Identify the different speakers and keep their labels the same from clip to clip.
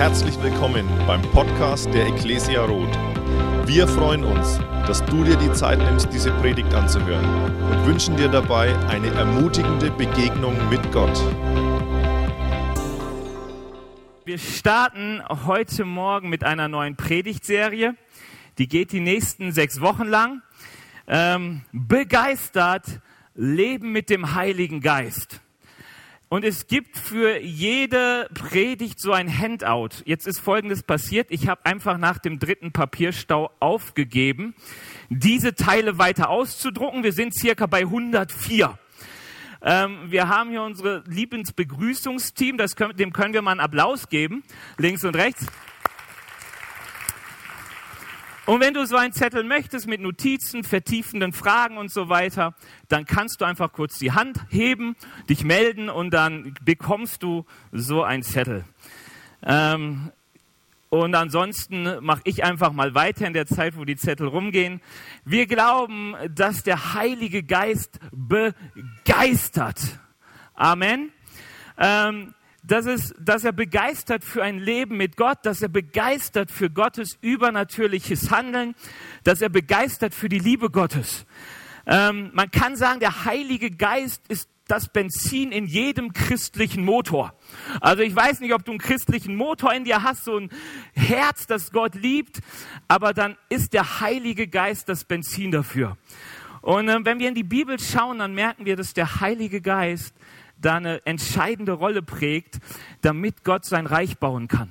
Speaker 1: Herzlich willkommen beim Podcast der Ecclesia Roth. Wir freuen uns, dass du dir die Zeit nimmst, diese Predigt anzuhören und wünschen dir dabei eine ermutigende Begegnung mit Gott.
Speaker 2: Wir starten heute Morgen mit einer neuen Predigtserie. Die geht die nächsten sechs Wochen lang. Ähm, begeistert, Leben mit dem Heiligen Geist. Und es gibt für jede Predigt so ein Handout. Jetzt ist Folgendes passiert. Ich habe einfach nach dem dritten Papierstau aufgegeben, diese Teile weiter auszudrucken. Wir sind circa bei 104. Ähm, wir haben hier unsere Lieblingsbegrüßungsteam. Das können, dem können wir mal einen Applaus geben. Links und rechts. Und wenn du so einen Zettel möchtest mit Notizen, vertiefenden Fragen und so weiter, dann kannst du einfach kurz die Hand heben, dich melden und dann bekommst du so einen Zettel. Ähm, und ansonsten mache ich einfach mal weiter in der Zeit, wo die Zettel rumgehen. Wir glauben, dass der Heilige Geist begeistert. Amen. Ähm, dass, es, dass er begeistert für ein Leben mit Gott, dass er begeistert für Gottes übernatürliches Handeln, dass er begeistert für die Liebe Gottes. Ähm, man kann sagen, der Heilige Geist ist das Benzin in jedem christlichen Motor. Also ich weiß nicht, ob du einen christlichen Motor in dir hast, so ein Herz, das Gott liebt, aber dann ist der Heilige Geist das Benzin dafür. Und äh, wenn wir in die Bibel schauen, dann merken wir, dass der Heilige Geist da eine entscheidende Rolle prägt, damit Gott sein Reich bauen kann.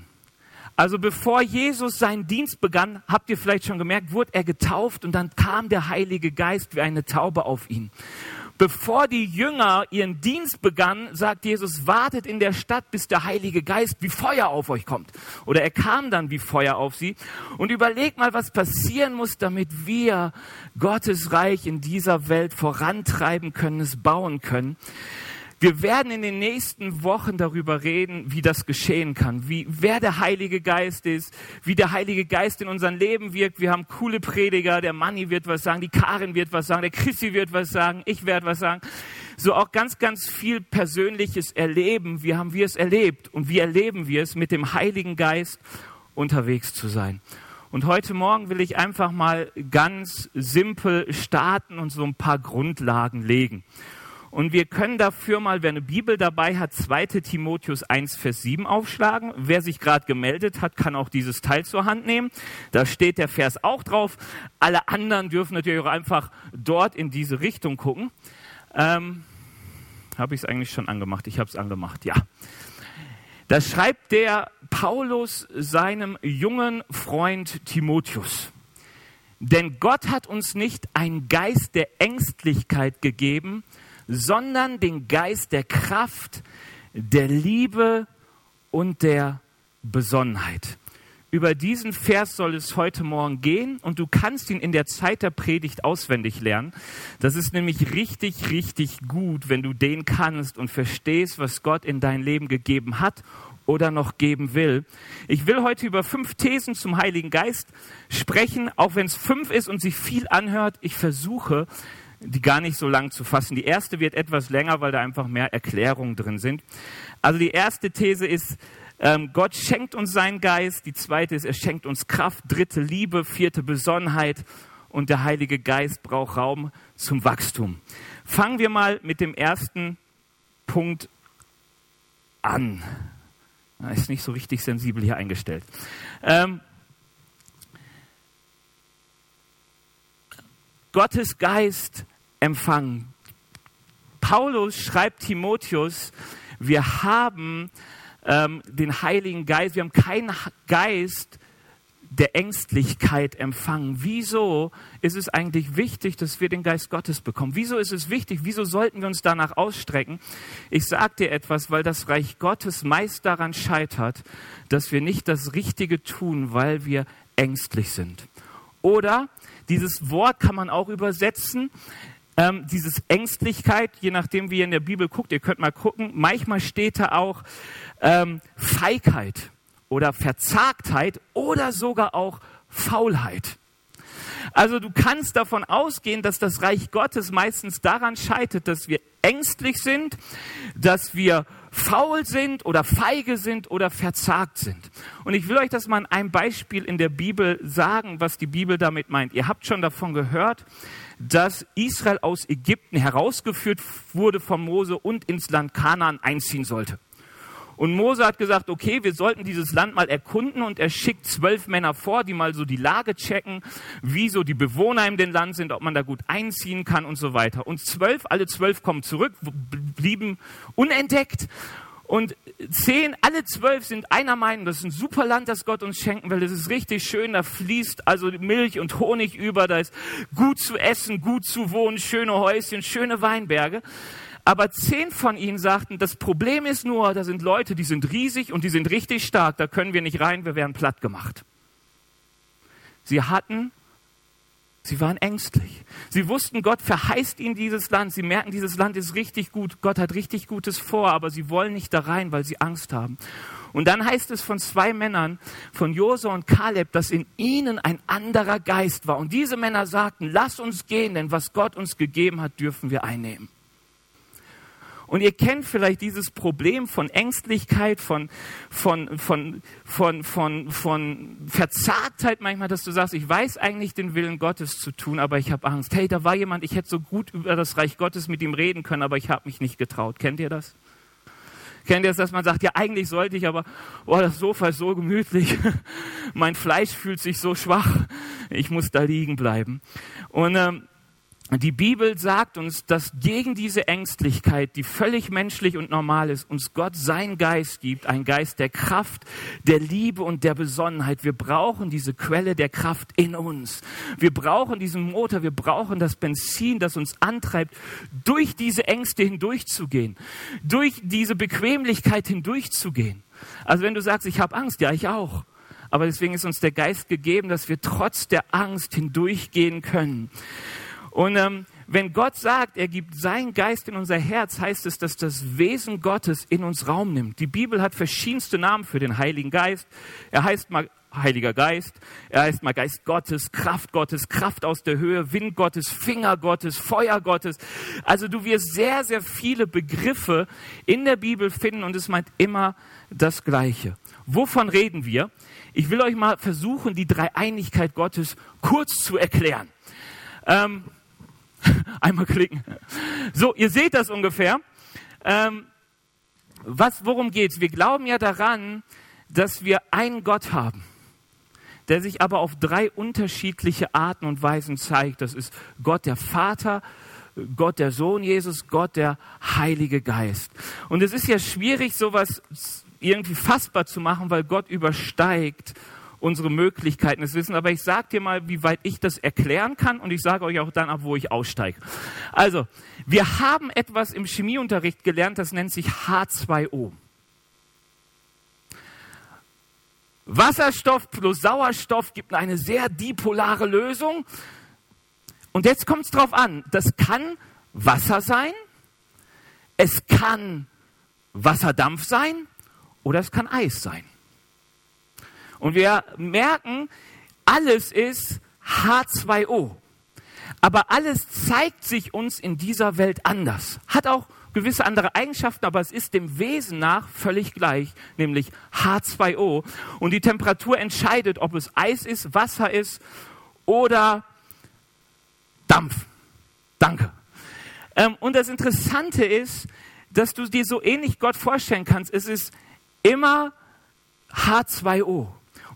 Speaker 2: Also bevor Jesus seinen Dienst begann, habt ihr vielleicht schon gemerkt, wurde er getauft und dann kam der Heilige Geist wie eine Taube auf ihn. Bevor die Jünger ihren Dienst begannen, sagt Jesus, wartet in der Stadt, bis der Heilige Geist wie Feuer auf euch kommt. Oder er kam dann wie Feuer auf sie. Und überlegt mal, was passieren muss, damit wir Gottes Reich in dieser Welt vorantreiben können, es bauen können. Wir werden in den nächsten Wochen darüber reden, wie das geschehen kann, wie, wer der Heilige Geist ist, wie der Heilige Geist in unserem Leben wirkt. Wir haben coole Prediger, der Manni wird was sagen, die Karin wird was sagen, der Christi wird was sagen, ich werde was sagen. So auch ganz, ganz viel persönliches Erleben. Wie haben wir es erlebt und wie erleben wir es, mit dem Heiligen Geist unterwegs zu sein? Und heute Morgen will ich einfach mal ganz simpel starten und so ein paar Grundlagen legen. Und wir können dafür mal, wer eine Bibel dabei hat, 2 Timotheus 1, Vers 7 aufschlagen. Wer sich gerade gemeldet hat, kann auch dieses Teil zur Hand nehmen. Da steht der Vers auch drauf. Alle anderen dürfen natürlich auch einfach dort in diese Richtung gucken. Ähm, habe ich es eigentlich schon angemacht? Ich habe es angemacht, ja. Da schreibt der Paulus seinem jungen Freund Timotheus. Denn Gott hat uns nicht einen Geist der Ängstlichkeit gegeben, sondern den Geist der Kraft, der Liebe und der Besonnenheit. Über diesen Vers soll es heute Morgen gehen und du kannst ihn in der Zeit der Predigt auswendig lernen. Das ist nämlich richtig, richtig gut, wenn du den kannst und verstehst, was Gott in dein Leben gegeben hat oder noch geben will. Ich will heute über fünf Thesen zum Heiligen Geist sprechen, auch wenn es fünf ist und sich viel anhört. Ich versuche, die gar nicht so lang zu fassen. Die erste wird etwas länger, weil da einfach mehr Erklärungen drin sind. Also die erste These ist, ähm, Gott schenkt uns seinen Geist. Die zweite ist, er schenkt uns Kraft. Dritte Liebe. Vierte Besonnenheit. Und der Heilige Geist braucht Raum zum Wachstum. Fangen wir mal mit dem ersten Punkt an. Ist nicht so richtig sensibel hier eingestellt. Ähm, Gottes Geist empfangen. Paulus schreibt Timotheus, wir haben ähm, den Heiligen Geist, wir haben keinen Geist der Ängstlichkeit empfangen. Wieso ist es eigentlich wichtig, dass wir den Geist Gottes bekommen? Wieso ist es wichtig? Wieso sollten wir uns danach ausstrecken? Ich sage dir etwas, weil das Reich Gottes meist daran scheitert, dass wir nicht das Richtige tun, weil wir ängstlich sind. Oder dieses Wort kann man auch übersetzen, ähm, dieses Ängstlichkeit, je nachdem, wie ihr in der Bibel guckt, ihr könnt mal gucken, manchmal steht da auch ähm, Feigheit oder Verzagtheit oder sogar auch Faulheit. Also du kannst davon ausgehen, dass das Reich Gottes meistens daran scheitert, dass wir ängstlich sind, dass wir faul sind oder feige sind oder verzagt sind. Und ich will euch das mal an einem Beispiel in der Bibel sagen, was die Bibel damit meint. Ihr habt schon davon gehört, dass Israel aus Ägypten herausgeführt wurde von Mose und ins Land Kanaan einziehen sollte. Und Mose hat gesagt, okay, wir sollten dieses Land mal erkunden und er schickt zwölf Männer vor, die mal so die Lage checken, wie so die Bewohner in dem Land sind, ob man da gut einziehen kann und so weiter. Und zwölf, alle zwölf kommen zurück, blieben unentdeckt. Und zehn, alle zwölf sind einer Meinung, das ist ein super Land, das Gott uns schenken will. Das ist richtig schön, da fließt also Milch und Honig über, da ist gut zu essen, gut zu wohnen, schöne Häuschen, schöne Weinberge. Aber zehn von ihnen sagten, das Problem ist nur, da sind Leute, die sind riesig und die sind richtig stark, da können wir nicht rein, wir werden platt gemacht. Sie hatten, sie waren ängstlich. Sie wussten, Gott verheißt ihnen dieses Land. Sie merken, dieses Land ist richtig gut, Gott hat richtig Gutes vor, aber sie wollen nicht da rein, weil sie Angst haben. Und dann heißt es von zwei Männern, von Josua und Kaleb, dass in ihnen ein anderer Geist war. Und diese Männer sagten, lass uns gehen, denn was Gott uns gegeben hat, dürfen wir einnehmen. Und ihr kennt vielleicht dieses Problem von Ängstlichkeit, von, von, von, von, von, von Verzagtheit manchmal, dass du sagst, ich weiß eigentlich den Willen Gottes zu tun, aber ich habe Angst. Hey, da war jemand, ich hätte so gut über das Reich Gottes mit ihm reden können, aber ich habe mich nicht getraut. Kennt ihr das? Kennt ihr das, dass man sagt, ja, eigentlich sollte ich, aber oh, das Sofa ist so gemütlich, mein Fleisch fühlt sich so schwach, ich muss da liegen bleiben. Und ähm, die Bibel sagt uns, dass gegen diese Ängstlichkeit, die völlig menschlich und normal ist, uns Gott sein Geist gibt, ein Geist der Kraft, der Liebe und der Besonnenheit. Wir brauchen diese Quelle der Kraft in uns. Wir brauchen diesen Motor, wir brauchen das Benzin, das uns antreibt, durch diese Ängste hindurchzugehen, durch diese Bequemlichkeit hindurchzugehen. Also wenn du sagst, ich habe Angst, ja, ich auch. Aber deswegen ist uns der Geist gegeben, dass wir trotz der Angst hindurchgehen können. Und ähm, wenn Gott sagt, er gibt seinen Geist in unser Herz, heißt es, dass das Wesen Gottes in uns Raum nimmt. Die Bibel hat verschiedenste Namen für den Heiligen Geist. Er heißt mal Heiliger Geist, er heißt mal Geist Gottes, Kraft Gottes, Kraft aus der Höhe, Wind Gottes, Finger Gottes, Feuer Gottes. Also du wirst sehr, sehr viele Begriffe in der Bibel finden und es meint immer das Gleiche. Wovon reden wir? Ich will euch mal versuchen, die Dreieinigkeit Gottes kurz zu erklären. Ähm, Einmal klicken. So, ihr seht das ungefähr. Ähm, was, worum geht's? Wir glauben ja daran, dass wir einen Gott haben, der sich aber auf drei unterschiedliche Arten und Weisen zeigt. Das ist Gott der Vater, Gott der Sohn Jesus, Gott der Heilige Geist. Und es ist ja schwierig, sowas irgendwie fassbar zu machen, weil Gott übersteigt unsere Möglichkeiten des Wissens. Aber ich sage dir mal, wie weit ich das erklären kann und ich sage euch auch dann ab, wo ich aussteige. Also, wir haben etwas im Chemieunterricht gelernt, das nennt sich H2O. Wasserstoff plus Sauerstoff gibt eine sehr dipolare Lösung. Und jetzt kommt es drauf an. Das kann Wasser sein, es kann Wasserdampf sein oder es kann Eis sein. Und wir merken, alles ist H2O. Aber alles zeigt sich uns in dieser Welt anders. Hat auch gewisse andere Eigenschaften, aber es ist dem Wesen nach völlig gleich, nämlich H2O. Und die Temperatur entscheidet, ob es Eis ist, Wasser ist oder Dampf. Danke. Ähm, und das Interessante ist, dass du dir so ähnlich Gott vorstellen kannst. Es ist immer H2O.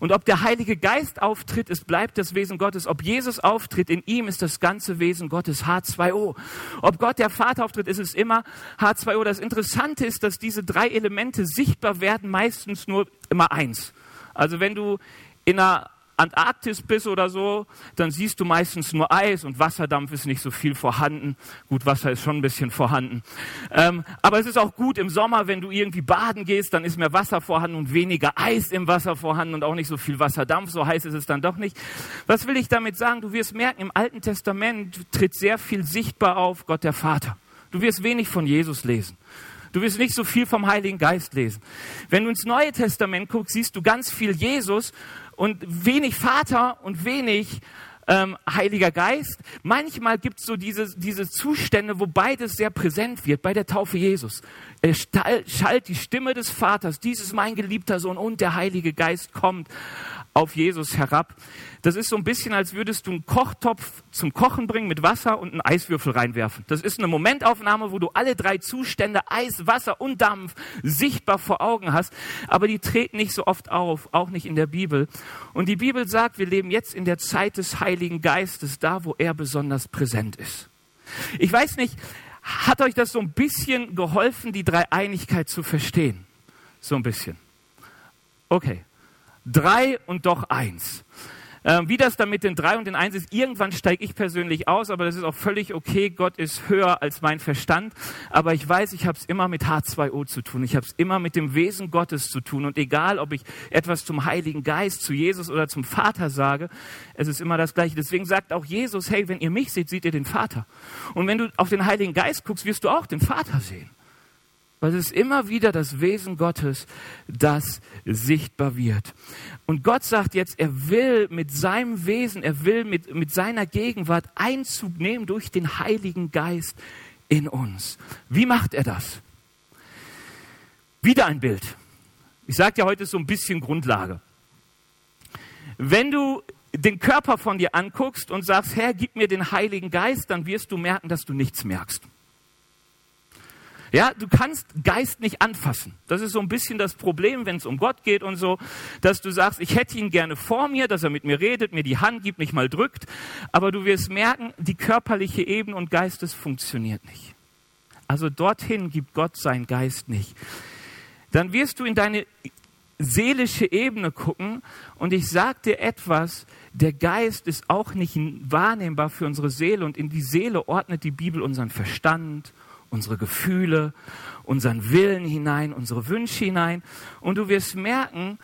Speaker 2: Und ob der Heilige Geist auftritt, es bleibt das Wesen Gottes. Ob Jesus auftritt, in ihm ist das ganze Wesen Gottes H2O. Ob Gott der Vater auftritt, ist es immer H2O. Das Interessante ist, dass diese drei Elemente sichtbar werden, meistens nur immer eins. Also wenn du in einer Antarktis bist oder so, dann siehst du meistens nur Eis und Wasserdampf ist nicht so viel vorhanden. Gut, Wasser ist schon ein bisschen vorhanden. Ähm, aber es ist auch gut im Sommer, wenn du irgendwie baden gehst, dann ist mehr Wasser vorhanden und weniger Eis im Wasser vorhanden und auch nicht so viel Wasserdampf. So heiß ist es dann doch nicht. Was will ich damit sagen? Du wirst merken, im Alten Testament tritt sehr viel sichtbar auf Gott der Vater. Du wirst wenig von Jesus lesen. Du wirst nicht so viel vom Heiligen Geist lesen. Wenn du ins Neue Testament guckst, siehst du ganz viel Jesus und wenig Vater und wenig ähm, Heiliger Geist. Manchmal gibt es so diese, diese Zustände, wo beides sehr präsent wird, bei der Taufe Jesus. Er schallt die Stimme des Vaters, dieses mein geliebter Sohn und der Heilige Geist kommt auf Jesus herab. Das ist so ein bisschen, als würdest du einen Kochtopf zum Kochen bringen mit Wasser und einen Eiswürfel reinwerfen. Das ist eine Momentaufnahme, wo du alle drei Zustände, Eis, Wasser und Dampf, sichtbar vor Augen hast. Aber die treten nicht so oft auf, auch nicht in der Bibel. Und die Bibel sagt, wir leben jetzt in der Zeit des Heiligen Geistes, da wo er besonders präsent ist. Ich weiß nicht, hat euch das so ein bisschen geholfen, die Dreieinigkeit zu verstehen? So ein bisschen. Okay. Drei und doch eins. Ähm, wie das dann mit den drei und den eins ist, irgendwann steige ich persönlich aus, aber das ist auch völlig okay. Gott ist höher als mein Verstand. Aber ich weiß, ich habe es immer mit H2O zu tun. Ich habe es immer mit dem Wesen Gottes zu tun. Und egal, ob ich etwas zum Heiligen Geist, zu Jesus oder zum Vater sage, es ist immer das Gleiche. Deswegen sagt auch Jesus, hey, wenn ihr mich seht, seht ihr den Vater. Und wenn du auf den Heiligen Geist guckst, wirst du auch den Vater sehen. Weil es ist immer wieder das Wesen Gottes, das sichtbar wird. Und Gott sagt jetzt, er will mit seinem Wesen, er will mit, mit seiner Gegenwart Einzug nehmen durch den Heiligen Geist in uns. Wie macht er das? Wieder ein Bild. Ich sage dir heute so ein bisschen Grundlage. Wenn du den Körper von dir anguckst und sagst, Herr, gib mir den Heiligen Geist, dann wirst du merken, dass du nichts merkst. Ja, du kannst Geist nicht anfassen. Das ist so ein bisschen das Problem, wenn es um Gott geht und so, dass du sagst, ich hätte ihn gerne vor mir, dass er mit mir redet, mir die Hand gibt, mich mal drückt, aber du wirst merken, die körperliche Ebene und Geistes funktioniert nicht. Also dorthin gibt Gott seinen Geist nicht. Dann wirst du in deine seelische Ebene gucken und ich sage dir etwas, der Geist ist auch nicht wahrnehmbar für unsere Seele und in die Seele ordnet die Bibel unseren Verstand, unsere Gefühle, unseren Willen hinein, unsere Wünsche hinein. Und du wirst merken,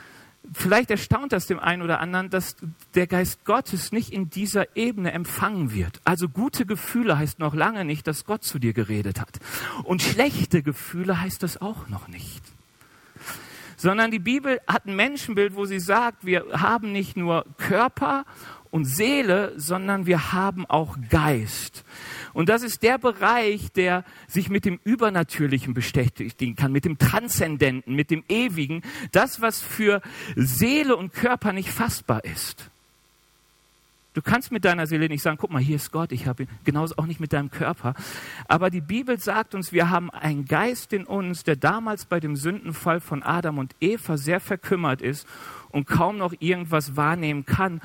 Speaker 2: vielleicht erstaunt das dem einen oder anderen, dass der Geist Gottes nicht in dieser Ebene empfangen wird. Also gute Gefühle heißt noch lange nicht, dass Gott zu dir geredet hat. Und schlechte Gefühle heißt das auch noch nicht. Sondern die Bibel hat ein Menschenbild, wo sie sagt, wir haben nicht nur Körper und Seele, sondern wir haben auch Geist. Und das ist der Bereich, der sich mit dem Übernatürlichen beschäftigen kann, mit dem Transzendenten, mit dem Ewigen, das, was für Seele und Körper nicht fassbar ist. Du kannst mit deiner Seele nicht sagen, guck mal, hier ist Gott, ich habe ihn, genauso auch nicht mit deinem Körper. Aber die Bibel sagt uns, wir haben einen Geist in uns, der damals bei dem Sündenfall von Adam und Eva sehr verkümmert ist und kaum noch irgendwas wahrnehmen kann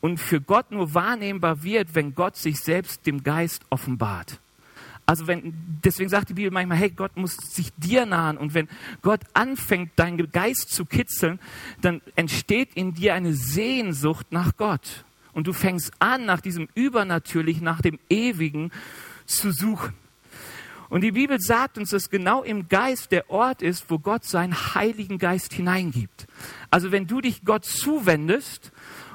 Speaker 2: und für Gott nur wahrnehmbar wird, wenn Gott sich selbst dem Geist offenbart. Also wenn, deswegen sagt die Bibel manchmal, hey, Gott muss sich dir nahen. Und wenn Gott anfängt, deinen Geist zu kitzeln, dann entsteht in dir eine Sehnsucht nach Gott. Und du fängst an, nach diesem Übernatürlichen, nach dem Ewigen zu suchen. Und die Bibel sagt uns, dass genau im Geist der Ort ist, wo Gott seinen Heiligen Geist hineingibt. Also wenn du dich Gott zuwendest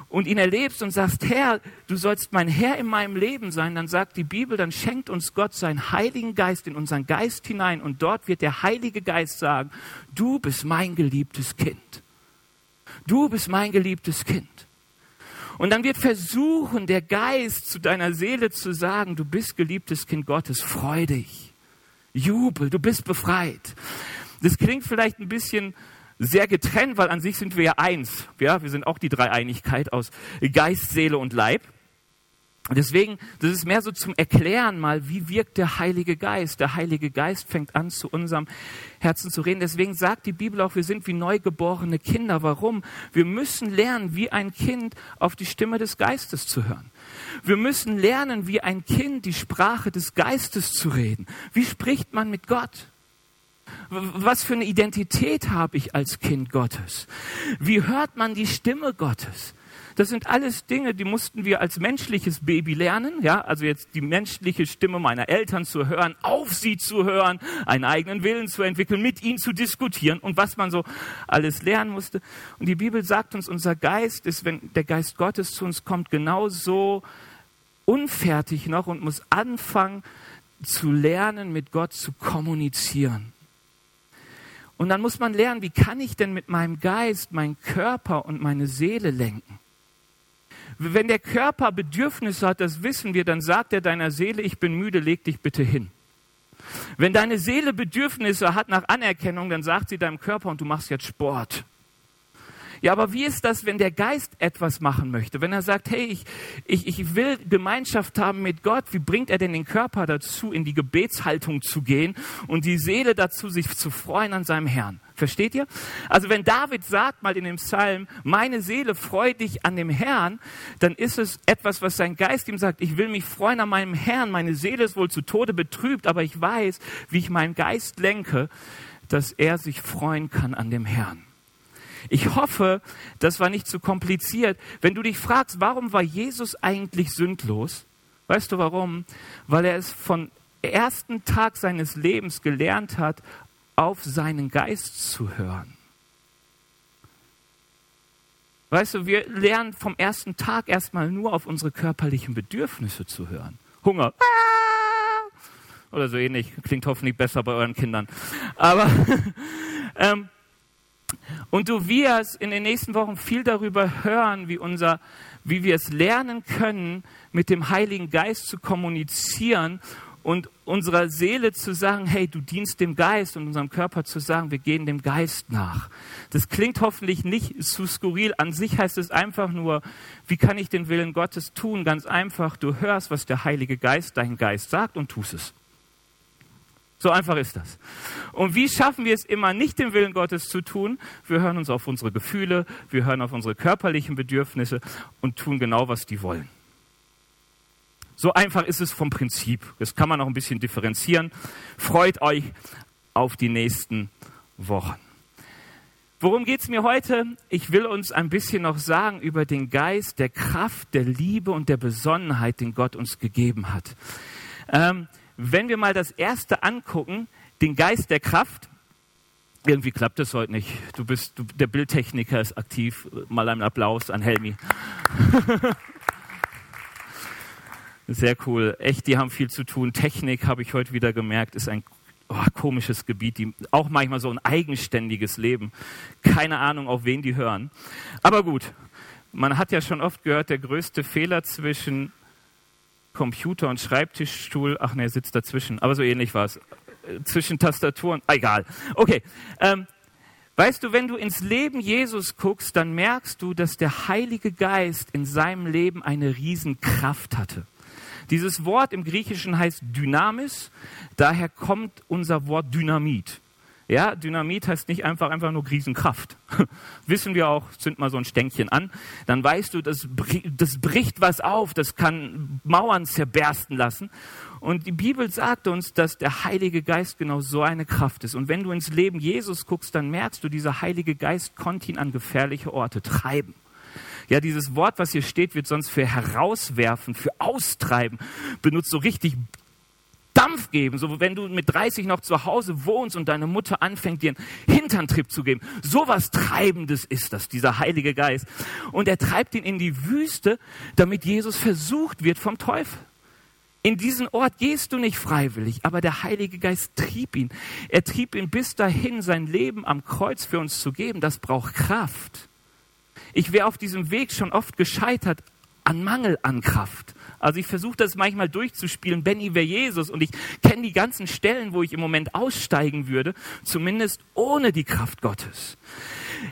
Speaker 2: und ihn erlebst und sagst, Herr, du sollst mein Herr in meinem Leben sein, dann sagt die Bibel, dann schenkt uns Gott seinen Heiligen Geist in unseren Geist hinein und dort wird der Heilige Geist sagen, du bist mein geliebtes Kind. Du bist mein geliebtes Kind. Und dann wird versuchen, der Geist zu deiner Seele zu sagen, du bist geliebtes Kind Gottes, freu dich, jubel, du bist befreit. Das klingt vielleicht ein bisschen sehr getrennt, weil an sich sind wir ja eins. Ja, wir sind auch die Dreieinigkeit aus Geist, Seele und Leib. Deswegen, das ist mehr so zum Erklären mal, wie wirkt der Heilige Geist. Der Heilige Geist fängt an, zu unserem Herzen zu reden. Deswegen sagt die Bibel auch, wir sind wie neugeborene Kinder. Warum? Wir müssen lernen, wie ein Kind auf die Stimme des Geistes zu hören. Wir müssen lernen, wie ein Kind die Sprache des Geistes zu reden. Wie spricht man mit Gott? Was für eine Identität habe ich als Kind Gottes? Wie hört man die Stimme Gottes? Das sind alles Dinge, die mussten wir als menschliches Baby lernen. Ja, also jetzt die menschliche Stimme meiner Eltern zu hören, auf sie zu hören, einen eigenen Willen zu entwickeln, mit ihnen zu diskutieren und was man so alles lernen musste. Und die Bibel sagt uns, unser Geist ist, wenn der Geist Gottes zu uns kommt, genauso unfertig noch und muss anfangen zu lernen, mit Gott zu kommunizieren. Und dann muss man lernen, wie kann ich denn mit meinem Geist, meinen Körper und meine Seele lenken? Wenn der Körper Bedürfnisse hat, das wissen wir, dann sagt er deiner Seele, ich bin müde, leg dich bitte hin. Wenn deine Seele Bedürfnisse hat nach Anerkennung, dann sagt sie deinem Körper und du machst jetzt Sport. Ja, aber wie ist das, wenn der Geist etwas machen möchte? Wenn er sagt, hey, ich, ich, ich will Gemeinschaft haben mit Gott, wie bringt er denn den Körper dazu, in die Gebetshaltung zu gehen und die Seele dazu, sich zu freuen an seinem Herrn? Versteht ihr? Also wenn David sagt mal in dem Psalm, meine Seele freut dich an dem Herrn, dann ist es etwas, was sein Geist ihm sagt, ich will mich freuen an meinem Herrn, meine Seele ist wohl zu Tode betrübt, aber ich weiß, wie ich meinen Geist lenke, dass er sich freuen kann an dem Herrn. Ich hoffe, das war nicht zu kompliziert. Wenn du dich fragst, warum war Jesus eigentlich sündlos? Weißt du warum? Weil er es von ersten Tag seines Lebens gelernt hat, auf seinen Geist zu hören. Weißt du, wir lernen vom ersten Tag erstmal nur auf unsere körperlichen Bedürfnisse zu hören. Hunger. Oder so ähnlich. Klingt hoffentlich besser bei euren Kindern. Aber, ähm, und du wirst in den nächsten Wochen viel darüber hören, wie unser, wie wir es lernen können, mit dem Heiligen Geist zu kommunizieren und unserer Seele zu sagen, hey, du dienst dem Geist und unserem Körper zu sagen, wir gehen dem Geist nach. Das klingt hoffentlich nicht zu skurril. An sich heißt es einfach nur, wie kann ich den Willen Gottes tun? Ganz einfach, du hörst, was der Heilige Geist, dein Geist sagt und tust es. So einfach ist das. Und wie schaffen wir es immer nicht, den Willen Gottes zu tun? Wir hören uns auf unsere Gefühle, wir hören auf unsere körperlichen Bedürfnisse und tun genau, was die wollen. So einfach ist es vom Prinzip. Das kann man noch ein bisschen differenzieren. Freut euch auf die nächsten Wochen. Worum geht es mir heute? Ich will uns ein bisschen noch sagen über den Geist der Kraft, der Liebe und der Besonnenheit, den Gott uns gegeben hat. Ähm, wenn wir mal das erste angucken, den Geist der Kraft, irgendwie klappt es heute nicht. Du bist, du, der Bildtechniker ist aktiv. Mal einen Applaus an Helmi. Sehr cool. Echt, die haben viel zu tun. Technik, habe ich heute wieder gemerkt, ist ein oh, komisches Gebiet, die auch manchmal so ein eigenständiges Leben. Keine Ahnung, auf wen die hören. Aber gut, man hat ja schon oft gehört, der größte Fehler zwischen Computer und Schreibtischstuhl, ach ne, er sitzt dazwischen, aber so ähnlich war es. Äh, zwischen Tastaturen, ah, egal. Okay. Ähm, weißt du, wenn du ins Leben Jesus guckst, dann merkst du, dass der Heilige Geist in seinem Leben eine Riesenkraft hatte. Dieses Wort im Griechischen heißt Dynamis, daher kommt unser Wort Dynamit. Ja, Dynamit heißt nicht einfach, einfach nur Riesenkraft. Wissen wir auch, zünd mal so ein Stänkchen an, dann weißt du, das, das bricht was auf, das kann Mauern zerbersten lassen. Und die Bibel sagt uns, dass der Heilige Geist genau so eine Kraft ist. Und wenn du ins Leben Jesus guckst, dann merkst du, dieser Heilige Geist konnte ihn an gefährliche Orte treiben. Ja, dieses Wort, was hier steht, wird sonst für herauswerfen, für austreiben benutzt, so richtig Dampf geben, so wenn du mit 30 noch zu Hause wohnst und deine Mutter anfängt, dir einen Hinterntrip zu geben. So was Treibendes ist das, dieser Heilige Geist. Und er treibt ihn in die Wüste, damit Jesus versucht wird vom Teufel. In diesen Ort gehst du nicht freiwillig, aber der Heilige Geist trieb ihn. Er trieb ihn bis dahin, sein Leben am Kreuz für uns zu geben. Das braucht Kraft. Ich wäre auf diesem Weg schon oft gescheitert an Mangel an Kraft. Also ich versuche das manchmal durchzuspielen. Benny wäre Jesus und ich kenne die ganzen Stellen, wo ich im Moment aussteigen würde, zumindest ohne die Kraft Gottes.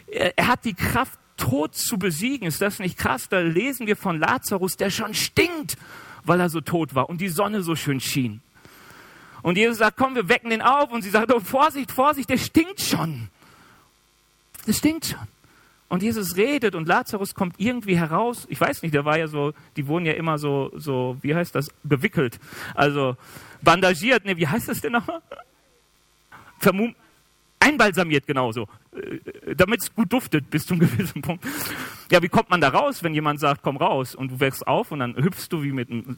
Speaker 2: Er, hat die Kraft, Tod zu besiegen. Ist das nicht krass? Da lesen wir von Lazarus, der schon stinkt, weil er so tot war und die Sonne so schön schien. Und Jesus sagt, komm, wir wecken den auf. Und sie sagt, oh, Vorsicht, Vorsicht, der stinkt schon. Der stinkt schon. Und Jesus redet und Lazarus kommt irgendwie heraus. Ich weiß nicht, der war ja so, die wurden ja immer so, so, wie heißt das, gewickelt. Also bandagiert, ne, wie heißt das denn nochmal? Vermum einbalsamiert genauso, äh, damit es gut duftet bis zu einem gewissen Punkt. Ja, wie kommt man da raus, wenn jemand sagt, komm raus und du wächst auf und dann hüpfst du wie mit einem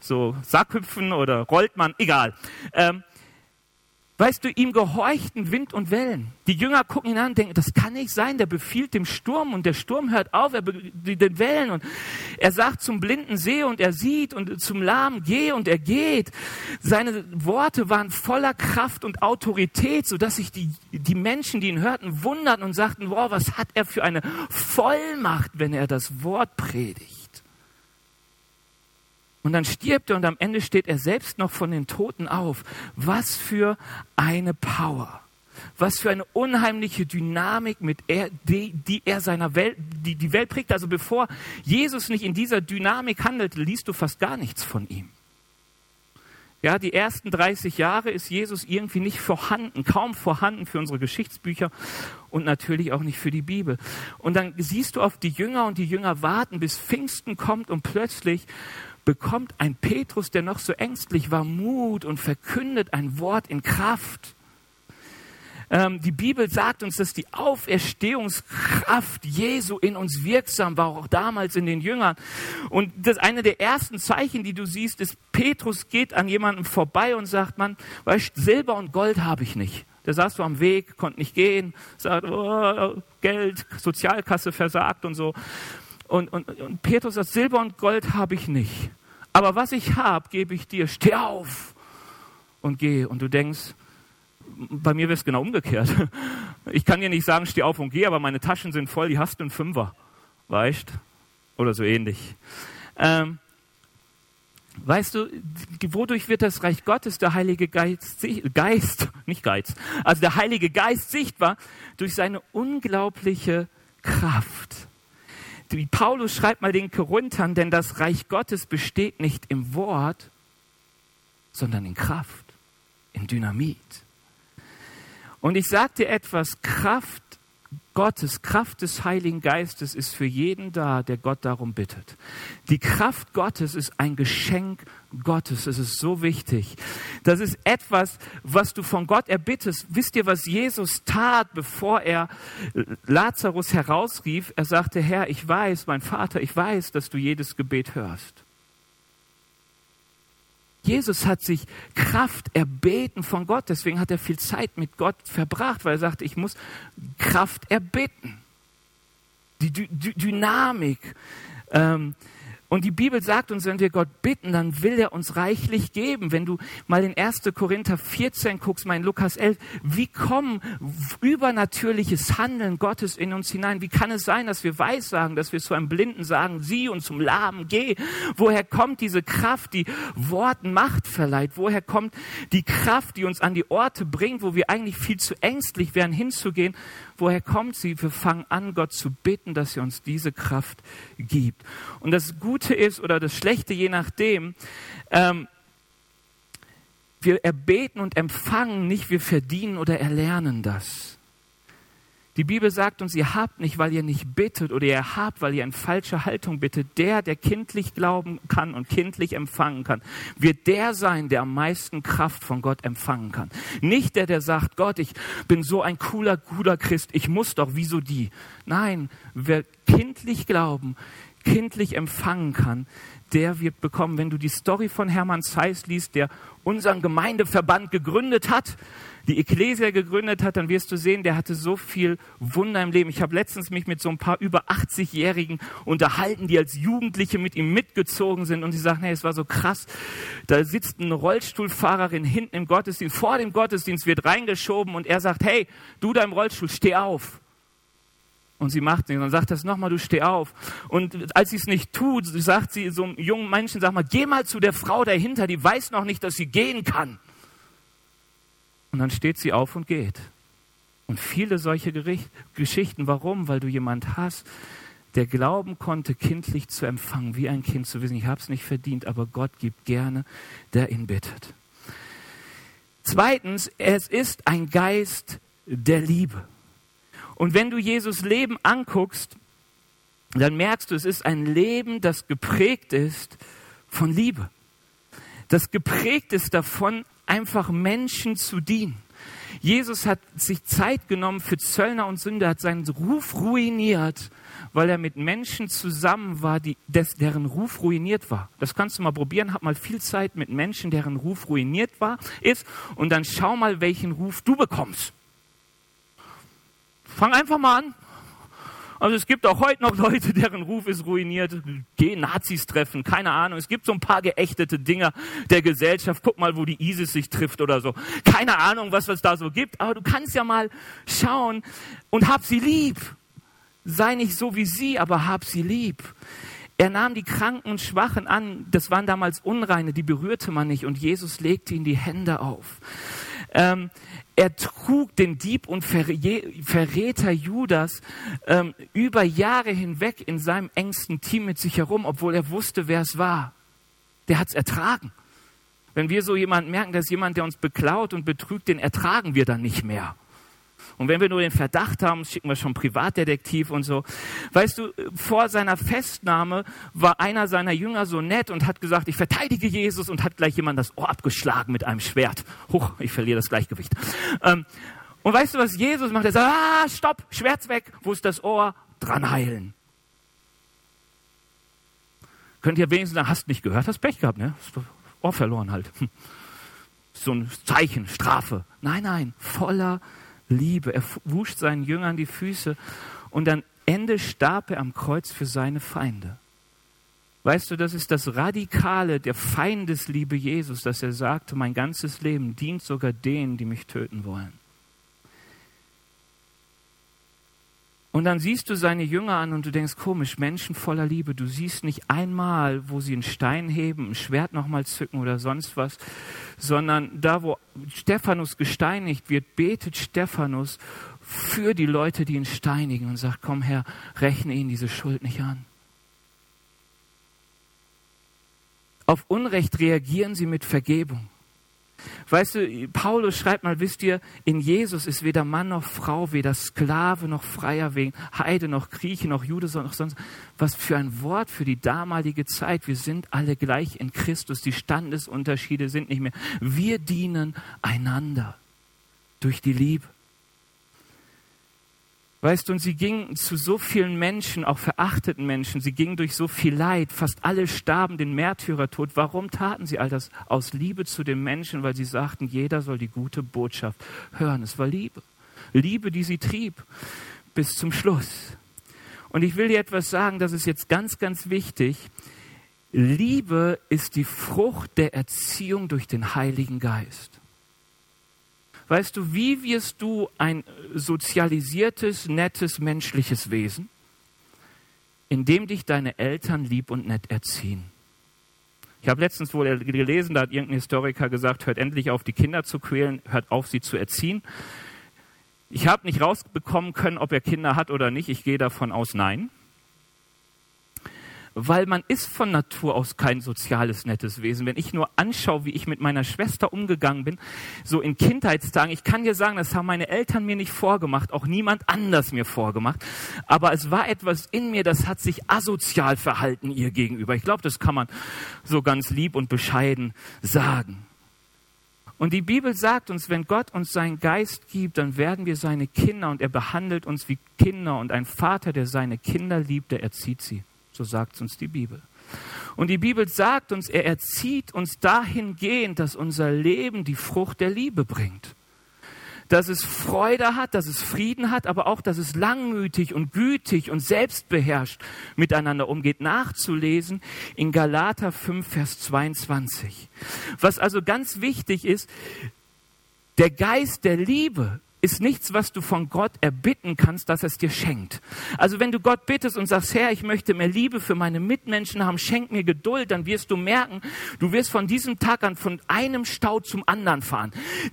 Speaker 2: so Sackhüpfen oder rollt man, egal. Ähm, Weißt du, ihm gehorchten Wind und Wellen. Die Jünger gucken ihn an und denken, das kann nicht sein. Der befiehlt dem Sturm und der Sturm hört auf, er den Wellen und er sagt zum Blinden, sehe und er sieht und zum Lahmen, geh und er geht. Seine Worte waren voller Kraft und Autorität, sodass sich die, die Menschen, die ihn hörten, wunderten und sagten, wow, was hat er für eine Vollmacht, wenn er das Wort predigt. Und dann stirbt er und am Ende steht er selbst noch von den Toten auf. Was für eine Power. Was für eine unheimliche Dynamik, mit er, die, die er seiner Welt, die, die Welt prägt. Also bevor Jesus nicht in dieser Dynamik handelte, liest du fast gar nichts von ihm. Ja, die ersten 30 Jahre ist Jesus irgendwie nicht vorhanden, kaum vorhanden für unsere Geschichtsbücher und natürlich auch nicht für die Bibel. Und dann siehst du auf die Jünger und die Jünger warten, bis Pfingsten kommt und plötzlich bekommt ein Petrus, der noch so ängstlich war, Mut und verkündet ein Wort in Kraft. Ähm, die Bibel sagt uns, dass die Auferstehungskraft Jesu in uns wirksam war, auch damals in den Jüngern. Und das eine der ersten Zeichen, die du siehst, ist, Petrus geht an jemandem vorbei und sagt, man, weißt, Silber und Gold habe ich nicht. Der saß so am Weg, konnte nicht gehen, sagt, oh, Geld, Sozialkasse versagt und so. Und, und, und Petrus sagt, Silber und Gold habe ich nicht. Aber was ich habe, gebe ich dir. Steh auf und geh. Und du denkst, bei mir wäre es genau umgekehrt. Ich kann dir nicht sagen, steh auf und geh, aber meine Taschen sind voll, die hast du einen Fünfer. Weißt? Oder so ähnlich. Ähm, weißt du, wodurch wird das Reich Gottes, der Heilige Geist, Geist, nicht Geist, also der Heilige Geist sichtbar? Durch seine unglaubliche Kraft wie Paulus schreibt mal den Korinthern, denn das Reich Gottes besteht nicht im Wort, sondern in Kraft, in Dynamit. Und ich sage dir etwas, Kraft Gottes, Kraft des Heiligen Geistes ist für jeden da, der Gott darum bittet. Die Kraft Gottes ist ein Geschenk Gottes. Es ist so wichtig. Das ist etwas, was du von Gott erbittest. Wisst ihr, was Jesus tat, bevor er Lazarus herausrief? Er sagte, Herr, ich weiß, mein Vater, ich weiß, dass du jedes Gebet hörst. Jesus hat sich Kraft erbeten von Gott, deswegen hat er viel Zeit mit Gott verbracht, weil er sagte, ich muss Kraft erbeten. Die Dynamik, ähm, und die Bibel sagt uns, wenn wir Gott bitten, dann will er uns reichlich geben. Wenn du mal in 1. Korinther 14 guckst, mein Lukas 11, wie kommen übernatürliches Handeln Gottes in uns hinein? Wie kann es sein, dass wir weissagen, dass wir zu einem Blinden sagen, sieh und zum Lahmen geh? Woher kommt diese Kraft, die Worten Macht verleiht? Woher kommt die Kraft, die uns an die Orte bringt, wo wir eigentlich viel zu ängstlich wären, hinzugehen? Woher kommt sie? Wir fangen an, Gott zu bitten, dass er uns diese Kraft gibt. Und das Gute ist oder das Schlechte, je nachdem, ähm, wir erbeten und empfangen nicht, wir verdienen oder erlernen das. Die Bibel sagt uns, ihr habt nicht, weil ihr nicht bittet oder ihr habt, weil ihr in falscher Haltung bittet. Der, der kindlich glauben kann und kindlich empfangen kann, wird der sein, der am meisten Kraft von Gott empfangen kann. Nicht der, der sagt, Gott, ich bin so ein cooler, guter Christ, ich muss doch, wieso die? Nein, wer kindlich glauben, kindlich empfangen kann, der wird bekommen. Wenn du die Story von Hermann Zeiss liest, der unseren Gemeindeverband gegründet hat, die Ekklesia gegründet hat, dann wirst du sehen, der hatte so viel Wunder im Leben. Ich habe letztens mich mit so ein paar über 80-Jährigen unterhalten, die als Jugendliche mit ihm mitgezogen sind und sie sagen, hey, es war so krass. Da sitzt eine Rollstuhlfahrerin hinten im Gottesdienst, vor dem Gottesdienst wird reingeschoben und er sagt, hey, du da im Rollstuhl, steh auf. Und sie macht nichts. Dann sagt das nochmal, du steh auf. Und als sie es nicht tut, sagt sie so einem jungen Menschen, sag mal, geh mal zu der Frau dahinter, die weiß noch nicht, dass sie gehen kann. Und dann steht sie auf und geht. Und viele solche Gericht, Geschichten. Warum? Weil du jemand hast, der glauben konnte, kindlich zu empfangen, wie ein Kind zu wissen, ich habe es nicht verdient, aber Gott gibt gerne, der ihn bittet. Zweitens, es ist ein Geist der Liebe. Und wenn du Jesus Leben anguckst, dann merkst du, es ist ein Leben, das geprägt ist von Liebe. Das geprägt ist davon, einfach Menschen zu dienen. Jesus hat sich Zeit genommen für Zöllner und Sünder, hat seinen Ruf ruiniert, weil er mit Menschen zusammen war, die, des, deren Ruf ruiniert war. Das kannst du mal probieren. Hab mal viel Zeit mit Menschen, deren Ruf ruiniert war, ist, und dann schau mal, welchen Ruf du bekommst. Fang einfach mal an. Also es gibt auch heute noch Leute, deren Ruf ist ruiniert. Geh Nazis treffen, keine Ahnung. Es gibt so ein paar geächtete Dinger der Gesellschaft. Guck mal, wo die ISIS sich trifft oder so. Keine Ahnung, was es da so gibt. Aber du kannst ja mal schauen und hab sie lieb. Sei nicht so wie sie, aber hab sie lieb. Er nahm die Kranken und Schwachen an. Das waren damals Unreine, die berührte man nicht. Und Jesus legte ihnen die Hände auf. Ähm, er trug den Dieb und Verräter Judas ähm, über Jahre hinweg in seinem engsten Team mit sich herum, obwohl er wusste, wer es war. Der hat es ertragen. Wenn wir so jemanden merken, dass jemand, der uns beklaut und betrügt, den ertragen wir dann nicht mehr. Und wenn wir nur den Verdacht haben, schicken wir schon Privatdetektiv und so. Weißt du, vor seiner Festnahme war einer seiner Jünger so nett und hat gesagt, ich verteidige Jesus und hat gleich jemand das Ohr abgeschlagen mit einem Schwert. Huch, ich verliere das Gleichgewicht. Ähm, und weißt du, was Jesus macht? Er sagt, ah, stopp, Schwert weg. Wo ist das Ohr? Dran heilen. Könnt ihr wenigstens sagen, hast nicht gehört, hast Pech gehabt, ne? Ohr verloren halt. So ein Zeichen, Strafe. Nein, nein, voller Liebe. Er wusch seinen Jüngern die Füße und am Ende starb er am Kreuz für seine Feinde. Weißt du, das ist das Radikale der Feindesliebe Jesus, dass er sagte, mein ganzes Leben dient sogar denen, die mich töten wollen. Und dann siehst du seine Jünger an und du denkst, komisch, Menschen voller Liebe. Du siehst nicht einmal, wo sie einen Stein heben, ein Schwert nochmal zücken oder sonst was, sondern da, wo Stephanus gesteinigt wird, betet Stephanus für die Leute, die ihn steinigen und sagt, komm her, rechne ihnen diese Schuld nicht an. Auf Unrecht reagieren sie mit Vergebung. Weißt du, Paulus schreibt mal, wisst ihr, in Jesus ist weder Mann noch Frau, weder Sklave noch Freier, wegen Heide noch Grieche noch Jude noch sonst. Was für ein Wort für die damalige Zeit. Wir sind alle gleich in Christus. Die Standesunterschiede sind nicht mehr. Wir dienen einander durch die Liebe. Weißt du, und sie gingen zu so vielen Menschen, auch verachteten Menschen, sie gingen durch so viel Leid, fast alle starben den Märtyrertod. Warum taten sie all das? Aus Liebe zu den Menschen, weil sie sagten, jeder soll die gute Botschaft hören. Es war Liebe. Liebe, die sie trieb bis zum Schluss. Und ich will dir etwas sagen, das ist jetzt ganz, ganz wichtig. Liebe ist die Frucht der Erziehung durch den Heiligen Geist. Weißt du, wie wirst du ein sozialisiertes, nettes, menschliches Wesen? Indem dich deine Eltern lieb und nett erziehen. Ich habe letztens wohl gelesen, da hat irgendein Historiker gesagt, hört endlich auf, die Kinder zu quälen, hört auf, sie zu erziehen. Ich habe nicht rausbekommen können, ob er Kinder hat oder nicht. Ich gehe davon aus, nein weil man ist von Natur aus kein soziales, nettes Wesen. Wenn ich nur anschaue, wie ich mit meiner Schwester umgegangen bin, so in Kindheitstagen, ich kann dir sagen, das haben meine Eltern mir nicht vorgemacht, auch niemand anders mir vorgemacht, aber es war etwas in mir, das hat sich asozial verhalten ihr gegenüber. Ich glaube, das kann man so ganz lieb und bescheiden sagen. Und die Bibel sagt uns, wenn Gott uns seinen Geist gibt, dann werden wir seine Kinder und er behandelt uns wie Kinder und ein Vater, der seine Kinder liebt, der erzieht sie. So sagt uns die Bibel. Und die Bibel sagt uns, er erzieht uns dahingehend, dass unser Leben die Frucht der Liebe bringt. Dass es Freude hat, dass es Frieden hat, aber auch, dass es langmütig und gütig und selbstbeherrscht miteinander umgeht. Nachzulesen in Galater 5, Vers 22. Was also ganz wichtig ist, der Geist der Liebe ist nichts, was du von Gott erbitten kannst, dass er es dir schenkt. Also wenn du Gott bittest und sagst, Herr, ich möchte mehr Liebe für meine Mitmenschen haben, schenk mir Geduld, dann wirst du merken, du wirst von diesem Tag an von einem Stau zum anderen fahren.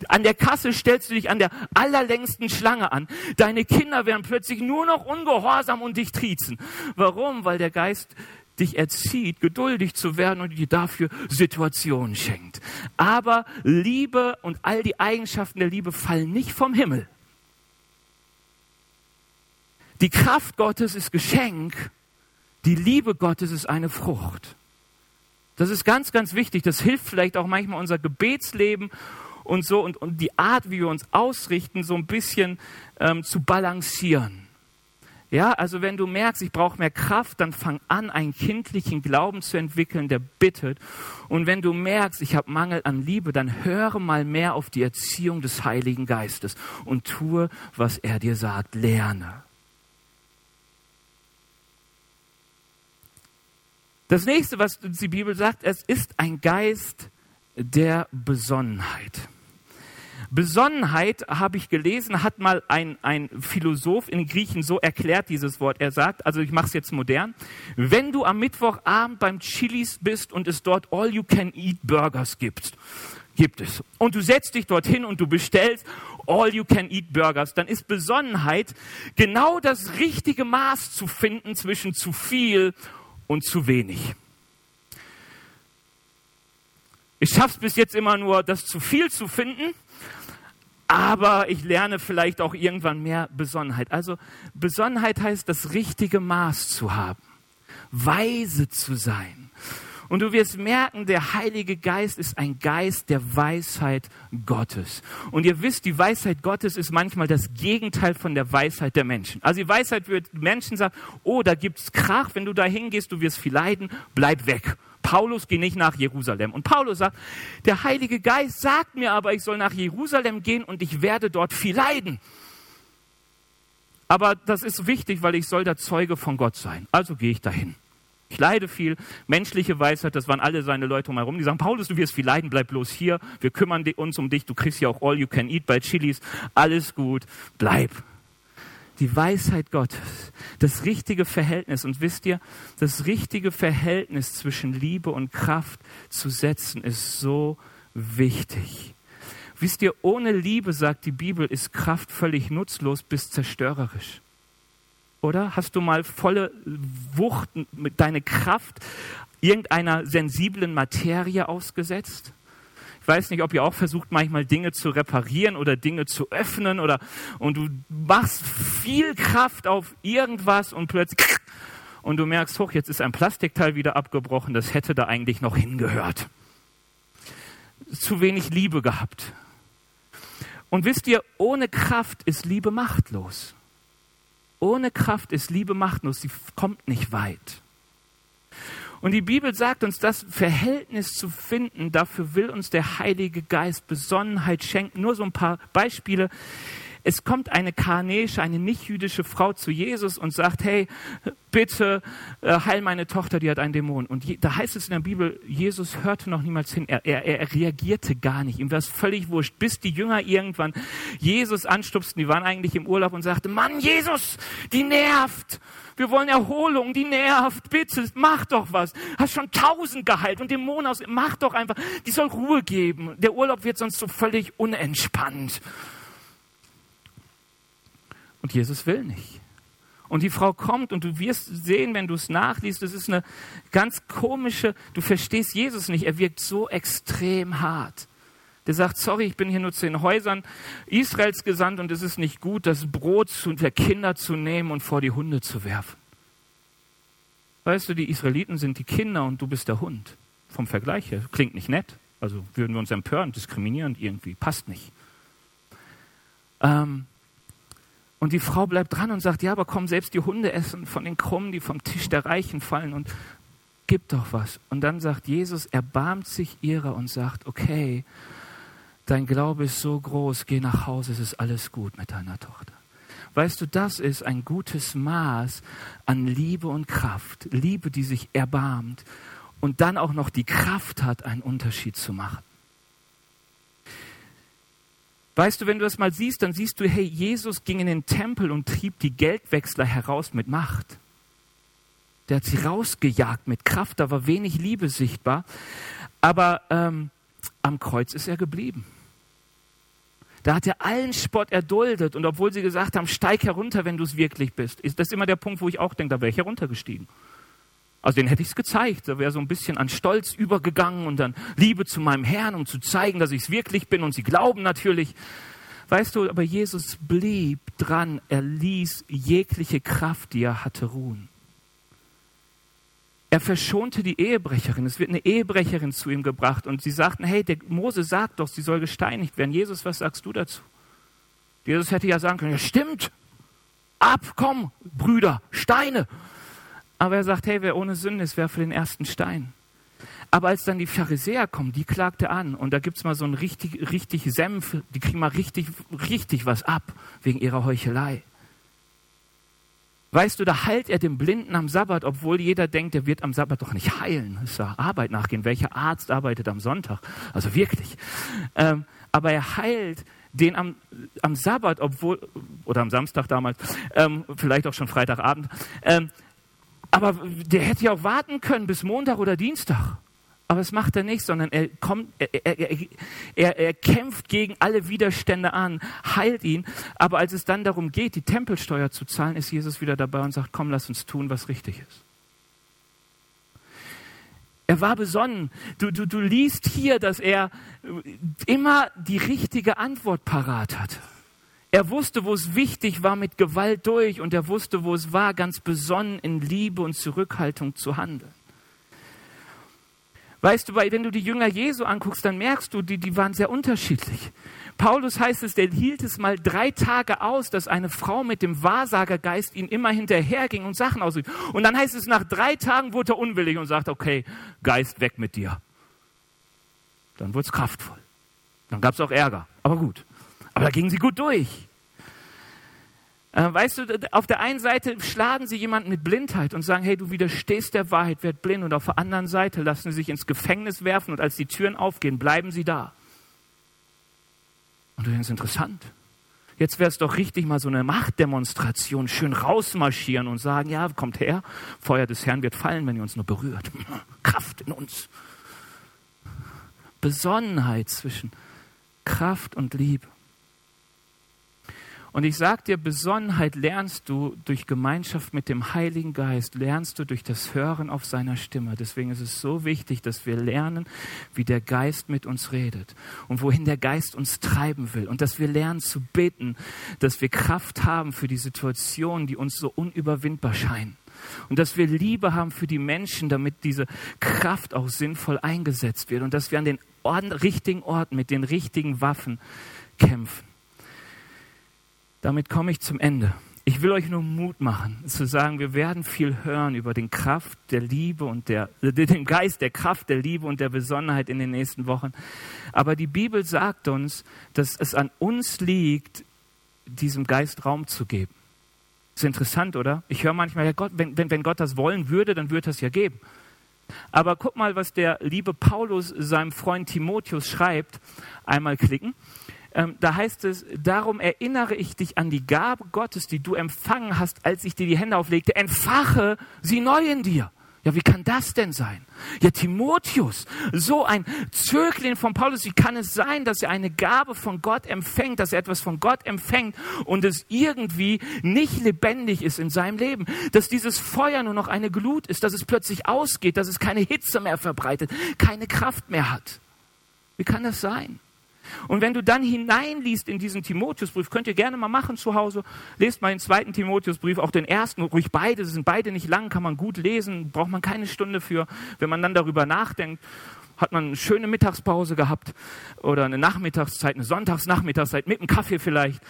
Speaker 2: An der Kasse stellst du dich an der allerlängsten Schlange an. Deine Kinder werden plötzlich nur noch ungehorsam und dich triezen. Warum? Weil der Geist dich erzieht, geduldig zu werden und dir dafür Situationen schenkt. Aber Liebe und all die Eigenschaften der Liebe fallen nicht vom Himmel. Die Kraft Gottes ist Geschenk, die Liebe Gottes ist eine Frucht. Das ist ganz, ganz wichtig. Das hilft vielleicht auch manchmal unser Gebetsleben und so und, und die Art, wie wir uns ausrichten, so ein bisschen ähm, zu balancieren. Ja, also wenn du merkst, ich brauche mehr Kraft, dann fang an, einen kindlichen Glauben zu entwickeln, der bittet. Und wenn du merkst, ich habe Mangel an Liebe, dann höre mal mehr auf die Erziehung des Heiligen Geistes und tue, was er dir sagt. Lerne. Das nächste, was die Bibel sagt, es ist ein Geist der Besonnenheit. Besonnenheit, habe ich gelesen, hat mal ein, ein Philosoph in Griechen so erklärt, dieses Wort. Er sagt, also ich mache es jetzt modern, wenn du am Mittwochabend beim Chilis bist und es dort All-You-Can-Eat-Burgers gibt, gibt es, und du setzt dich dorthin und du bestellst All-You-Can-Eat-Burgers, dann ist Besonnenheit genau das richtige Maß zu finden zwischen zu viel und zu wenig. Ich schaffe es bis jetzt immer nur, das zu viel zu finden aber ich lerne vielleicht auch irgendwann mehr Besonnenheit. Also Besonnenheit heißt, das richtige Maß zu haben, weise zu sein. Und du wirst merken, der Heilige Geist ist ein Geist der Weisheit Gottes. Und ihr wisst, die Weisheit Gottes ist manchmal das Gegenteil von der Weisheit der Menschen. Also die Weisheit wird Menschen sagen, oh, da gibt's Krach, wenn du da hingehst, du wirst viel leiden, bleib weg. Paulus, geh nicht nach Jerusalem. Und Paulus sagt, der Heilige Geist sagt mir aber, ich soll nach Jerusalem gehen und ich werde dort viel leiden. Aber das ist wichtig, weil ich soll der Zeuge von Gott sein. Also gehe ich dahin. Ich leide viel. Menschliche Weisheit, das waren alle seine Leute umherum. Die sagen, Paulus, du wirst viel leiden, bleib bloß hier. Wir kümmern uns um dich. Du kriegst ja auch all you can eat bei Chilis. Alles gut. Bleib die Weisheit Gottes, das richtige Verhältnis. Und wisst ihr, das richtige Verhältnis zwischen Liebe und Kraft zu setzen, ist so wichtig. Wisst ihr, ohne Liebe, sagt die Bibel, ist Kraft völlig nutzlos bis zerstörerisch. Oder? Hast du mal volle Wucht mit deiner Kraft irgendeiner sensiblen Materie ausgesetzt? Ich weiß nicht, ob ihr auch versucht, manchmal Dinge zu reparieren oder Dinge zu öffnen oder und du machst viel Kraft auf irgendwas und plötzlich und du merkst, hoch, jetzt ist ein Plastikteil wieder abgebrochen, das hätte da eigentlich noch hingehört. Zu wenig Liebe gehabt. Und wisst ihr, ohne Kraft ist Liebe machtlos. Ohne Kraft ist Liebe machtlos, sie kommt nicht weit. Und die Bibel sagt uns, das Verhältnis zu finden, dafür will uns der Heilige Geist Besonnenheit schenken. Nur so ein paar Beispiele. Es kommt eine karnäische, eine nicht-jüdische Frau zu Jesus und sagt, hey, bitte äh, heil meine Tochter, die hat einen Dämon. Und da heißt es in der Bibel, Jesus hörte noch niemals hin, er, er, er reagierte gar nicht, ihm war es völlig wurscht, bis die Jünger irgendwann Jesus anstupsten, die waren eigentlich im Urlaub und sagten, Mann, Jesus, die nervt. Wir wollen Erholung, die nervt. Bitte, mach doch was. Hast schon tausend geheilt und Dämonen aus. Mach doch einfach. Die soll Ruhe geben. Der Urlaub wird sonst so völlig unentspannt. Und Jesus will nicht. Und die Frau kommt und du wirst sehen, wenn du es nachliest, das ist eine ganz komische, du verstehst Jesus nicht. Er wirkt so extrem hart der sagt, sorry, ich bin hier nur zu den Häusern Israels gesandt und es ist nicht gut, das Brot der Kinder zu nehmen und vor die Hunde zu werfen. Weißt du, die Israeliten sind die Kinder und du bist der Hund. Vom Vergleich her. Klingt nicht nett. Also würden wir uns empören, diskriminierend irgendwie. Passt nicht. Ähm, und die Frau bleibt dran und sagt, ja, aber komm, selbst die Hunde essen von den Krummen, die vom Tisch der Reichen fallen und gib doch was. Und dann sagt Jesus, erbarmt sich ihrer und sagt, okay, dein Glaube ist so groß, geh nach Hause, es ist alles gut mit deiner Tochter. Weißt du, das ist ein gutes Maß an Liebe und Kraft. Liebe, die sich erbarmt und dann auch noch die Kraft hat, einen Unterschied zu machen. Weißt du, wenn du das mal siehst, dann siehst du, hey, Jesus ging in den Tempel und trieb die Geldwechsler heraus mit Macht. Der hat sie rausgejagt mit Kraft, da war wenig Liebe sichtbar. Aber ähm, am Kreuz ist er geblieben. Da hat er allen Spott erduldet. Und obwohl sie gesagt haben, steig herunter, wenn du es wirklich bist, ist das immer der Punkt, wo ich auch denke, da wäre ich heruntergestiegen. Also den hätte ich es gezeigt. Da wäre so ein bisschen an Stolz übergegangen und dann Liebe zu meinem Herrn, um zu zeigen, dass ich es wirklich bin. Und sie glauben natürlich. Weißt du, aber Jesus blieb dran. Er ließ jegliche Kraft, die er hatte, ruhen. Er verschonte die Ehebrecherin. Es wird eine Ehebrecherin zu ihm gebracht und sie sagten, hey, der Mose sagt doch, sie soll gesteinigt werden. Jesus, was sagst du dazu? Jesus hätte ja sagen können, ja stimmt, ab, komm, Brüder, Steine. Aber er sagt, hey, wer ohne Sünde ist, wer für den ersten Stein. Aber als dann die Pharisäer kommen, die klagte an und da gibt es mal so ein richtig, richtig Senf, die kriegen mal richtig, richtig was ab wegen ihrer Heuchelei. Weißt du, da heilt er den Blinden am Sabbat, obwohl jeder denkt, er wird am Sabbat doch nicht heilen. Das ist ja Arbeit nachgehen. Welcher Arzt arbeitet am Sonntag? Also wirklich. Ähm, aber er heilt den am, am Sabbat, obwohl, oder am Samstag damals, ähm, vielleicht auch schon Freitagabend. Ähm, aber der hätte ja auch warten können bis Montag oder Dienstag. Aber es macht er nicht, sondern er kommt, er, er, er, er, kämpft gegen alle Widerstände an, heilt ihn. Aber als es dann darum geht, die Tempelsteuer zu zahlen, ist Jesus wieder dabei und sagt, komm, lass uns tun, was richtig ist. Er war besonnen. Du, du, du liest hier, dass er immer die richtige Antwort parat hat. Er wusste, wo es wichtig war, mit Gewalt durch und er wusste, wo es war, ganz besonnen in Liebe und Zurückhaltung zu handeln. Weißt du, wenn du die Jünger Jesu anguckst, dann merkst du, die, die waren sehr unterschiedlich. Paulus heißt es, der hielt es mal drei Tage aus, dass eine Frau mit dem Wahrsagergeist ihm immer hinterherging und Sachen ausrief. Und dann heißt es, nach drei Tagen wurde er unwillig und sagt, okay, Geist weg mit dir. Dann wurde es kraftvoll. Dann gab es auch Ärger. Aber gut. Aber da gingen sie gut durch. Äh, weißt du, auf der einen Seite schlagen sie jemanden mit Blindheit und sagen, hey, du widerstehst der Wahrheit, werd blind. Und auf der anderen Seite lassen sie sich ins Gefängnis werfen und als die Türen aufgehen, bleiben sie da. Und du denkst, interessant. Jetzt wäre es doch richtig, mal so eine Machtdemonstration schön rausmarschieren und sagen, ja, kommt her, Feuer des Herrn wird fallen, wenn ihr uns nur berührt. Kraft in uns. Besonnenheit zwischen Kraft und Liebe. Und ich sage dir, Besonnenheit lernst du durch Gemeinschaft mit dem Heiligen Geist, lernst du durch das Hören auf seiner Stimme. Deswegen ist es so wichtig, dass wir lernen, wie der Geist mit uns redet und wohin der Geist uns treiben will. Und dass wir lernen zu beten, dass wir Kraft haben für die Situationen, die uns so unüberwindbar scheinen. Und dass wir Liebe haben für die Menschen, damit diese Kraft auch sinnvoll eingesetzt wird. Und dass wir an den richtigen Orten mit den richtigen Waffen kämpfen. Damit komme ich zum Ende. Ich will euch nur Mut machen, zu sagen, wir werden viel hören über den Kraft der Liebe und der, den Geist der Kraft der Liebe und der Besonnenheit in den nächsten Wochen. Aber die Bibel sagt uns, dass es an uns liegt, diesem Geist Raum zu geben. Ist interessant, oder? Ich höre manchmal, ja Gott, wenn, wenn, wenn Gott das wollen würde, dann würde es ja geben. Aber guck mal, was der liebe Paulus seinem Freund Timotheus schreibt. Einmal klicken ähm, da heißt es, darum erinnere ich dich an die Gabe Gottes, die du empfangen hast, als ich dir die Hände auflegte. Entfache sie neu in dir. Ja, wie kann das denn sein? Ja, Timotheus, so ein Zögling von Paulus, wie kann es sein, dass er eine Gabe von Gott empfängt, dass er etwas von Gott empfängt und es irgendwie nicht lebendig ist in seinem Leben? Dass dieses Feuer nur noch eine Glut ist, dass es plötzlich ausgeht, dass es keine Hitze mehr verbreitet, keine Kraft mehr hat. Wie kann das sein? Und wenn du dann hineinliest in diesen Timotheusbrief, könnt ihr gerne mal machen zu Hause, lest mal den zweiten Timotheusbrief, auch den ersten, ruhig beide, sind beide nicht lang, kann man gut lesen, braucht man keine Stunde für. Wenn man dann darüber nachdenkt, hat man eine schöne Mittagspause gehabt oder eine Nachmittagszeit, eine Sonntagsnachmittagszeit mit einem Kaffee vielleicht.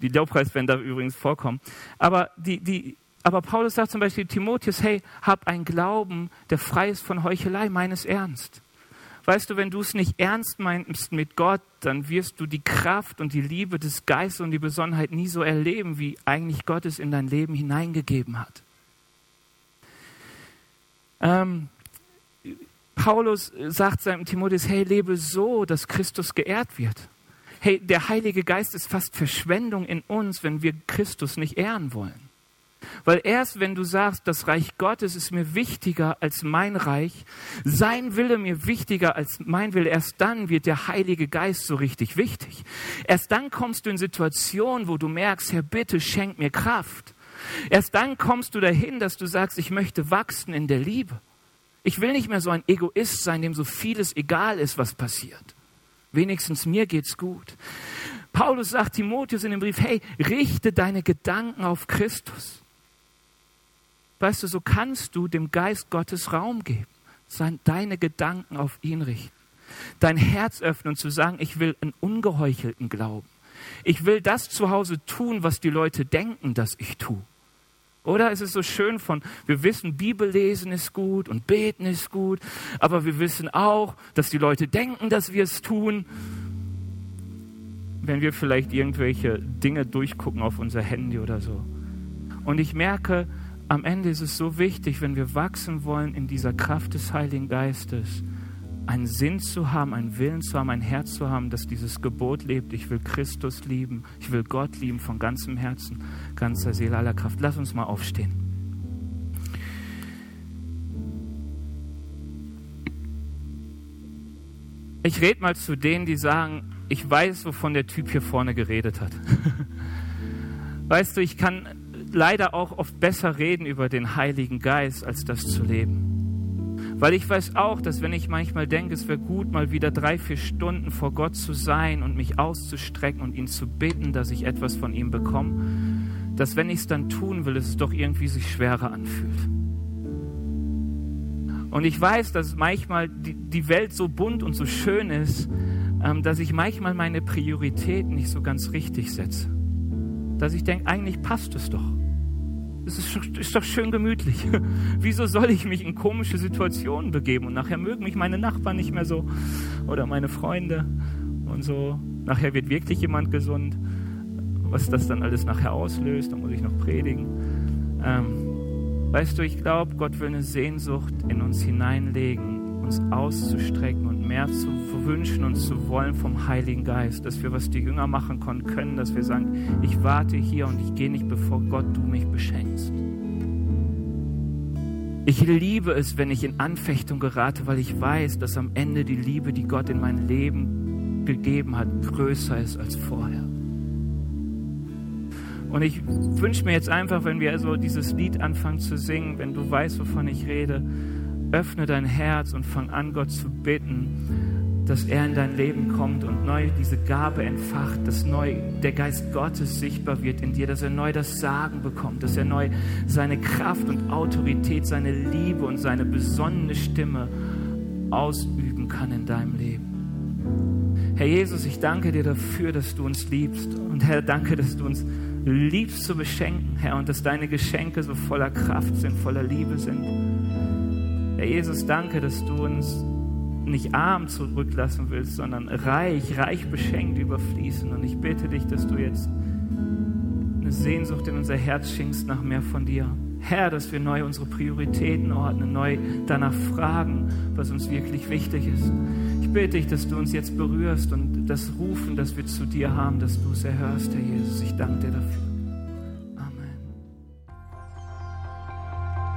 Speaker 2: Die Lobpreis werden da übrigens vorkommen. Aber die, die, aber Paulus sagt zum Beispiel Timotheus, hey, hab einen Glauben, der frei ist von Heuchelei, meines Ernst. Weißt du, wenn du es nicht ernst meinst mit Gott, dann wirst du die Kraft und die Liebe des Geistes und die Besonnenheit nie so erleben, wie eigentlich Gott es in dein Leben hineingegeben hat. Ähm, Paulus sagt seinem Timotheus, hey, lebe so, dass Christus geehrt wird. Hey, der Heilige Geist ist fast Verschwendung in uns, wenn wir Christus nicht ehren wollen. Weil erst wenn du sagst, das Reich Gottes ist mir wichtiger als mein Reich, sein Wille mir wichtiger als mein Wille, erst dann wird der Heilige Geist so richtig wichtig. Erst dann kommst du in Situationen, wo du merkst, Herr, bitte schenk mir Kraft. Erst dann kommst du dahin, dass du sagst, ich möchte wachsen in der Liebe. Ich will nicht mehr so ein Egoist sein, dem so vieles egal ist, was passiert. Wenigstens mir geht's gut. Paulus sagt Timotheus in dem Brief, hey, richte deine Gedanken auf Christus. Weißt du, so kannst du dem Geist Gottes Raum geben, deine Gedanken auf ihn richten, dein Herz öffnen und zu sagen, ich will einen ungeheuchelten Glauben. Ich will das zu Hause tun, was die Leute denken, dass ich tue. Oder es ist so schön von, wir wissen, Bibel lesen ist gut und beten ist gut, aber wir wissen auch, dass die Leute denken, dass wir es tun. Wenn wir vielleicht irgendwelche Dinge durchgucken auf unser Handy oder so. Und ich merke, am Ende ist es so wichtig, wenn wir wachsen wollen in dieser Kraft des Heiligen Geistes, einen Sinn zu haben, einen Willen zu haben, ein Herz zu haben, das dieses Gebot lebt. Ich will Christus lieben, ich will Gott lieben von ganzem Herzen, ganzer Seele, aller Kraft. Lass uns mal aufstehen. Ich rede mal zu denen, die sagen, ich weiß, wovon der Typ hier vorne geredet hat. weißt du, ich kann leider auch oft besser reden über den Heiligen Geist, als das zu leben. Weil ich weiß auch, dass wenn ich manchmal denke, es wäre gut, mal wieder drei, vier Stunden vor Gott zu sein und mich auszustrecken und ihn zu bitten, dass ich etwas von ihm bekomme, dass wenn ich es dann tun will, es doch irgendwie sich schwerer anfühlt. Und ich weiß, dass manchmal die, Welt so bunt und so schön ist, ähm, dass ich manchmal meine Prioritäten nicht so ganz richtig setze. Dass ich denke, eigentlich passt es doch. Es ist, ist, doch schön gemütlich. Wieso soll ich mich in komische Situationen begeben und nachher mögen mich meine Nachbarn nicht mehr so oder meine Freunde und so. Nachher wird wirklich jemand gesund. Was das dann alles nachher auslöst, da muss ich noch predigen. Ähm, weißt du, ich glaube, Gott will eine Sehnsucht in uns hineinlegen uns auszustrecken und mehr zu wünschen und zu wollen vom Heiligen Geist, dass wir, was die Jünger machen konnten, können, dass wir sagen, ich warte hier und ich gehe nicht, bevor Gott du mich beschenkst. Ich liebe es, wenn ich in Anfechtung gerate, weil ich weiß, dass am Ende die Liebe, die Gott in mein Leben gegeben hat, größer ist als vorher. Und ich wünsche mir jetzt einfach, wenn wir so dieses Lied anfangen zu singen, wenn du weißt, wovon ich rede, öffne dein Herz und fang an, Gott zu bitten, dass er in dein Leben kommt und neu diese Gabe entfacht, dass neu der Geist Gottes sichtbar wird in dir, dass er neu das Sagen bekommt, dass er neu seine Kraft und Autorität, seine Liebe und seine besonnene Stimme ausüben kann in deinem Leben. Herr Jesus, ich danke dir dafür, dass du uns liebst. Und Herr, danke, dass du uns liebst zu beschenken, Herr, und dass deine Geschenke so voller Kraft sind, voller Liebe sind. Herr Jesus, danke, dass du uns nicht arm zurücklassen willst, sondern reich, reich beschenkt überfließen. Und ich bitte dich, dass du jetzt eine Sehnsucht in unser Herz schenkst nach mehr von dir. Herr, dass wir neu unsere Prioritäten ordnen, neu danach fragen, was uns wirklich wichtig ist. Ich bitte dich, dass du uns jetzt berührst und das Rufen, das wir zu dir haben, dass du es erhörst, Herr Jesus. Ich danke dir dafür.